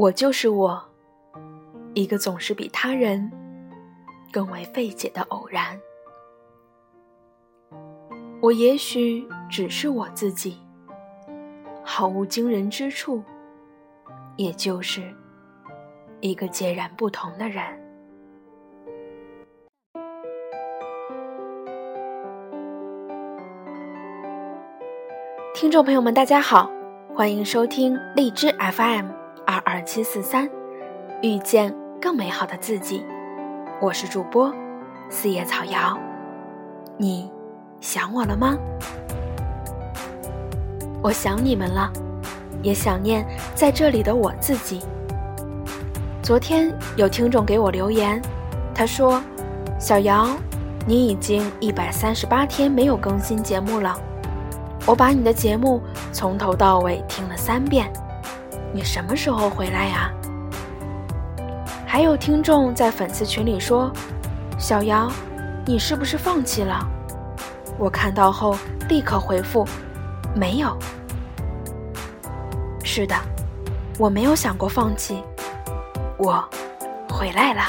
我就是我，一个总是比他人更为费解的偶然。我也许只是我自己，毫无惊人之处，也就是一个截然不同的人。听众朋友们，大家好，欢迎收听荔枝 FM。二二七四三，遇见更美好的自己。我是主播四叶草瑶，你想我了吗？我想你们了，也想念在这里的我自己。昨天有听众给我留言，他说：“小瑶，你已经一百三十八天没有更新节目了，我把你的节目从头到尾听了三遍。”你什么时候回来呀？还有听众在粉丝群里说：“小姚，你是不是放弃了？”我看到后立刻回复：“没有。”是的，我没有想过放弃，我回来了。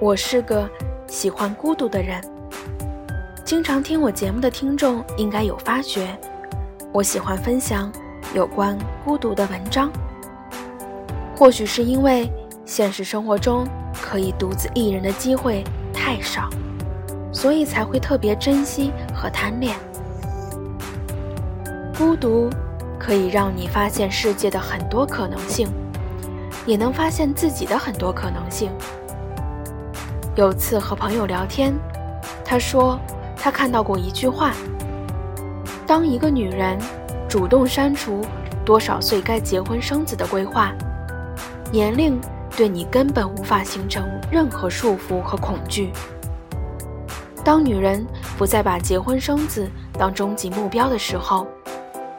我是个喜欢孤独的人。经常听我节目的听众应该有发觉，我喜欢分享有关孤独的文章。或许是因为现实生活中可以独自一人的机会太少，所以才会特别珍惜和贪恋。孤独可以让你发现世界的很多可能性，也能发现自己的很多可能性。有次和朋友聊天，他说他看到过一句话：当一个女人主动删除多少岁该结婚生子的规划，年龄对你根本无法形成任何束缚和恐惧。当女人不再把结婚生子当终极目标的时候，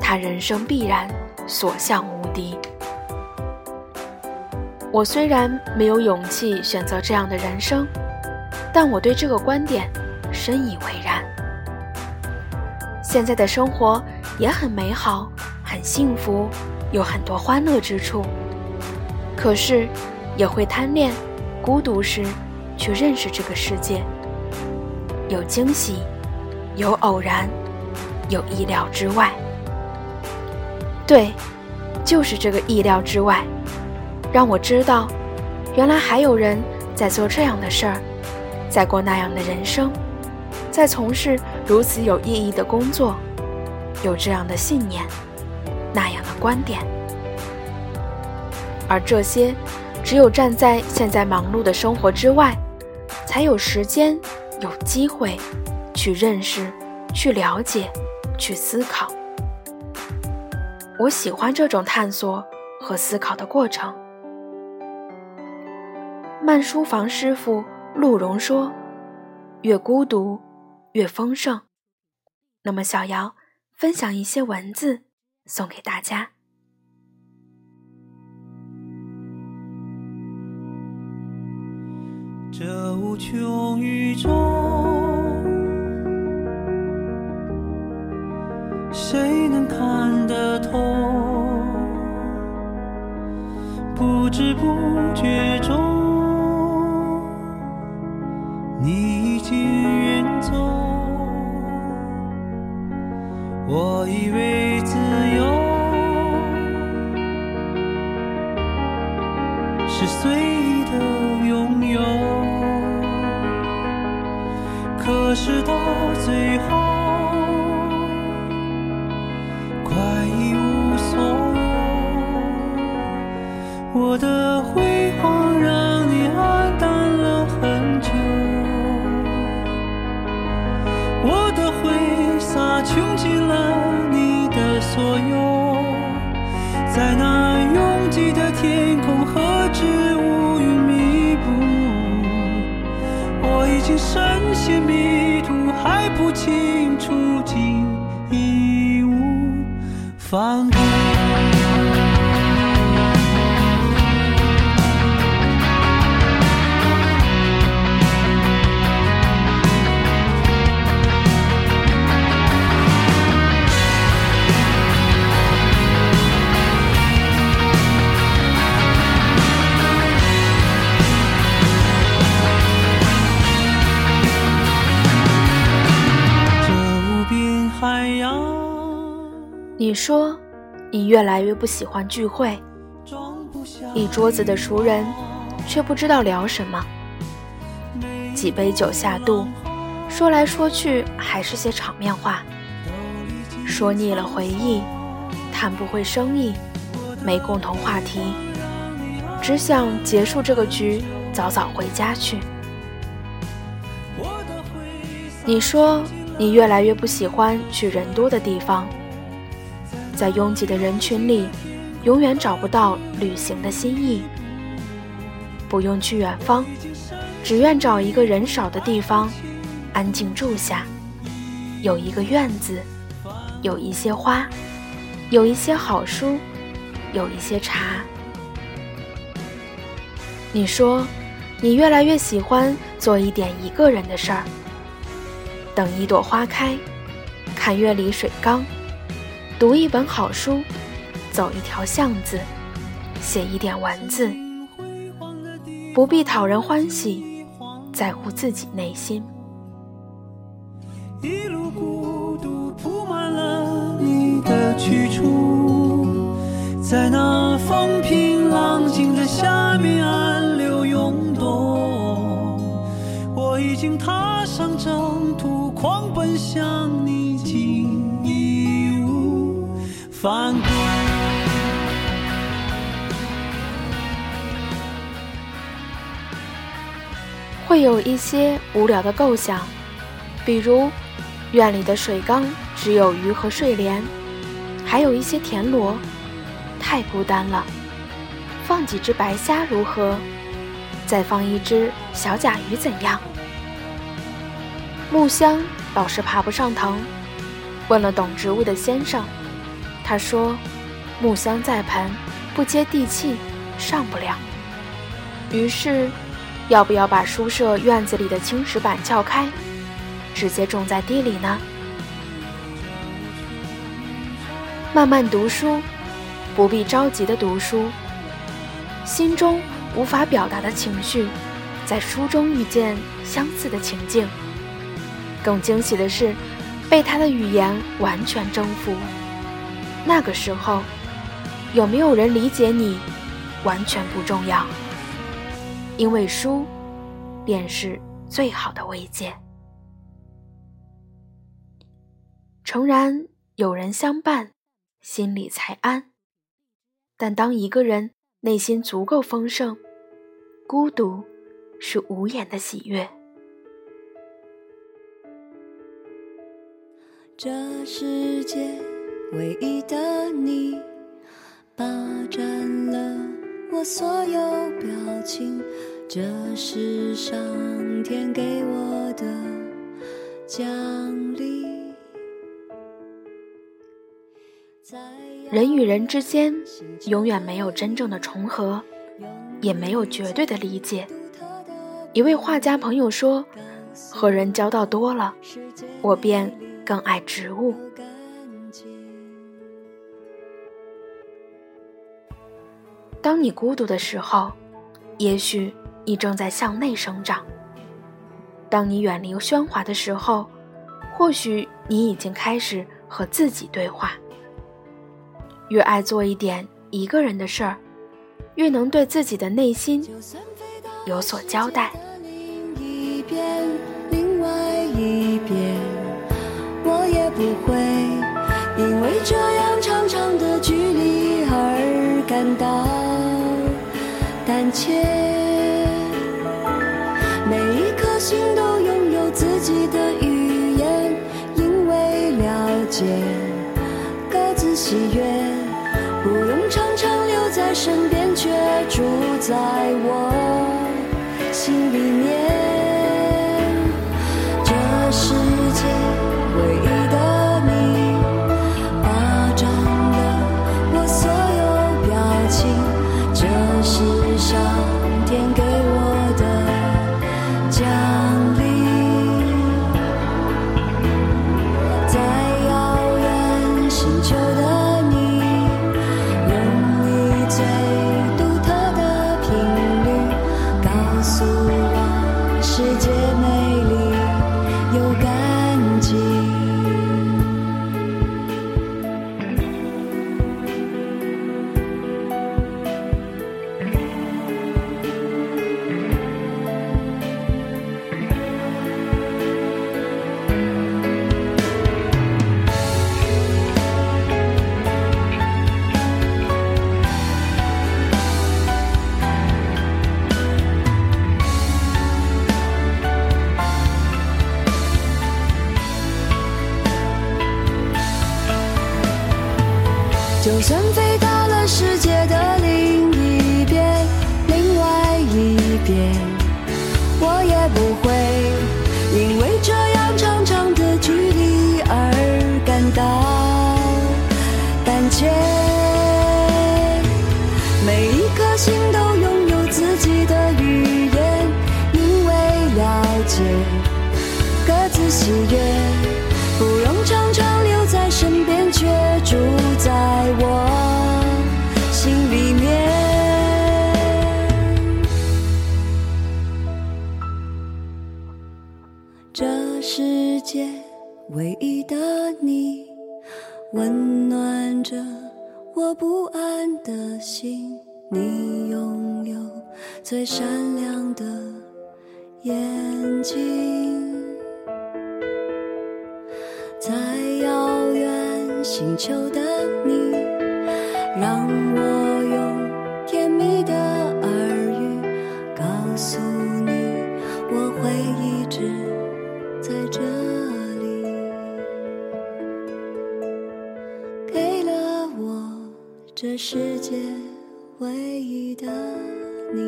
她人生必然所向无敌。我虽然没有勇气选择这样的人生，但我对这个观点深以为然。现在的生活也很美好，很幸福，有很多欢乐之处。可是，也会贪恋孤独时去认识这个世界，有惊喜，有偶然，有意料之外。对，就是这个意料之外。让我知道，原来还有人在做这样的事儿，在过那样的人生，在从事如此有意义的工作，有这样的信念，那样的观点。而这些，只有站在现在忙碌的生活之外，才有时间、有机会去认识、去了解、去思考。我喜欢这种探索和思考的过程。慢书房师傅陆荣说：“越孤独，越丰盛。”那么，小姚分享一些文字送给大家。这无穷宇宙，放你越来越不喜欢聚会，一桌子的熟人，却不知道聊什么。几杯酒下肚，说来说去还是些场面话，说腻了回忆，谈不会生意，没共同话题，只想结束这个局，早早回家去。你说你越来越不喜欢去人多的地方，在拥挤的人群里，永远找不到旅行的心意。不用去远方，只愿找一个人少的地方，安静住下。有一个院子，有一些花，有一些好书，有一些茶。你说，你越来越喜欢做一点一个人的事儿。等一朵花开，看月里水缸，读一本好书，走一条巷子，写一点文字，不必讨人欢喜，在乎自己内心。一路孤独铺满了你的去处，在那风平浪静的下面暗流涌动。我已经踏上征途，狂奔向你，会有一些无聊的构想，比如院里的水缸只有鱼和睡莲，还有一些田螺，太孤单了。放几只白虾如何？再放一只小甲鱼怎样？木香老是爬不上藤，问了懂植物的先生，他说木香在盆，不接地气，上不了。于是。要不要把书舍院子里的青石板撬开，直接种在地里呢？慢慢读书，不必着急的读书。心中无法表达的情绪，在书中遇见相似的情境。更惊喜的是，被他的语言完全征服。那个时候，有没有人理解你，完全不重要。因为书，便是最好的慰藉。诚然，有人相伴，心里才安。但当一个人内心足够丰盛，孤独是无言的喜悦。这世界唯一的你，霸占了。我所有表情，这是上天给我的奖励。人与人之间永远没有真正的重合，也没有绝对的理解。一位画家朋友说：“和人交道多了，我便更爱植物。”当你孤独的时候，也许你正在向内生长；当你远离喧哗的时候，或许你已经开始和自己对话。越爱做一点一个人的事儿，越能对自己的内心有所交代。我也不会因为这样长长的距离感到。胆怯，每一颗心都拥有自己的语言，因为了解，各自喜悦，不用常常留在身边，却住在我心里就算飞到了世界的另一边，另外一边，我也不会因为这样长长的距离而感到胆怯。每一颗心都拥有自己的语言，因为了解，各自喜悦，不用常常留在身边，却住在唯一的你，温暖着我不安的心。你拥有最闪亮的眼睛，在遥远星球的你，让我用甜蜜的耳语告诉你，我会一直在这世界唯一的你。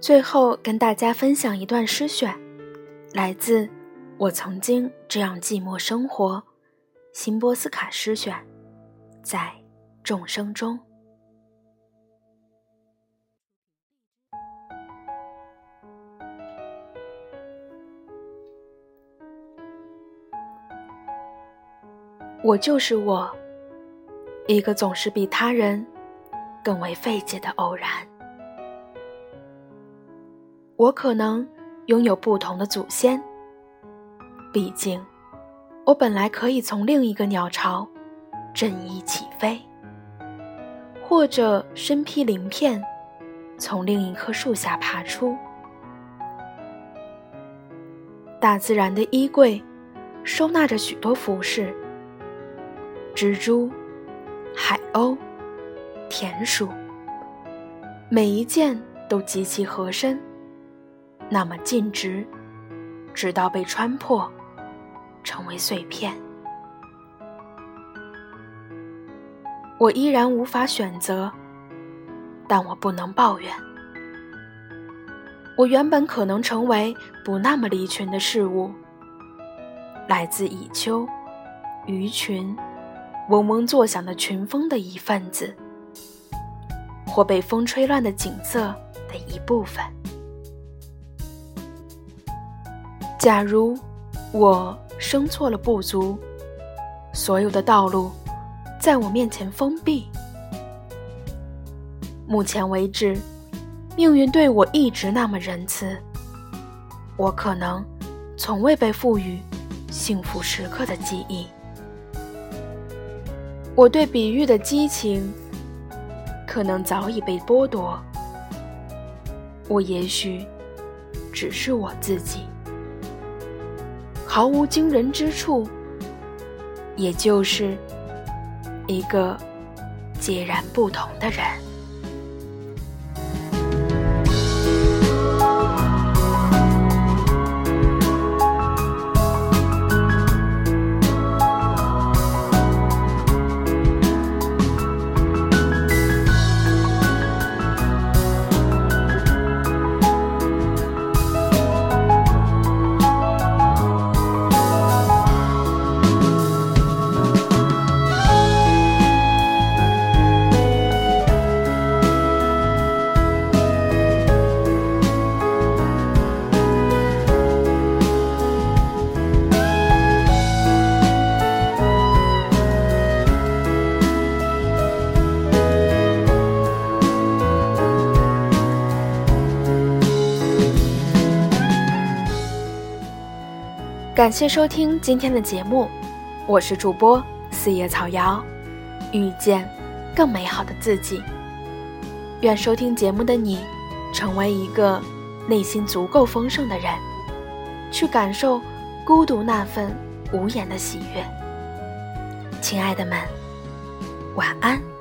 最后跟大家分享一段诗选，来自《我曾经这样寂寞生活》，辛波斯卡诗选，在众生中。我就是我，一个总是比他人更为费解的偶然。我可能拥有不同的祖先，毕竟我本来可以从另一个鸟巢振翼起飞，或者身披鳞片，从另一棵树下爬出。大自然的衣柜收纳着许多服饰。蜘蛛、海鸥、田鼠，每一件都极其合身，那么尽直，直到被穿破，成为碎片。我依然无法选择，但我不能抱怨。我原本可能成为不那么离群的事物，来自蚁丘、鱼群。嗡嗡作响的群风的一份子，或被风吹乱的景色的一部分。假如我生错了不足，所有的道路在我面前封闭。目前为止，命运对我一直那么仁慈，我可能从未被赋予幸福时刻的记忆。我对比喻的激情，可能早已被剥夺。我也许只是我自己，毫无惊人之处，也就是一个截然不同的人。感谢收听今天的节目，我是主播四叶草瑶，遇见更美好的自己。愿收听节目的你，成为一个内心足够丰盛的人，去感受孤独那份无言的喜悦。亲爱的们，晚安。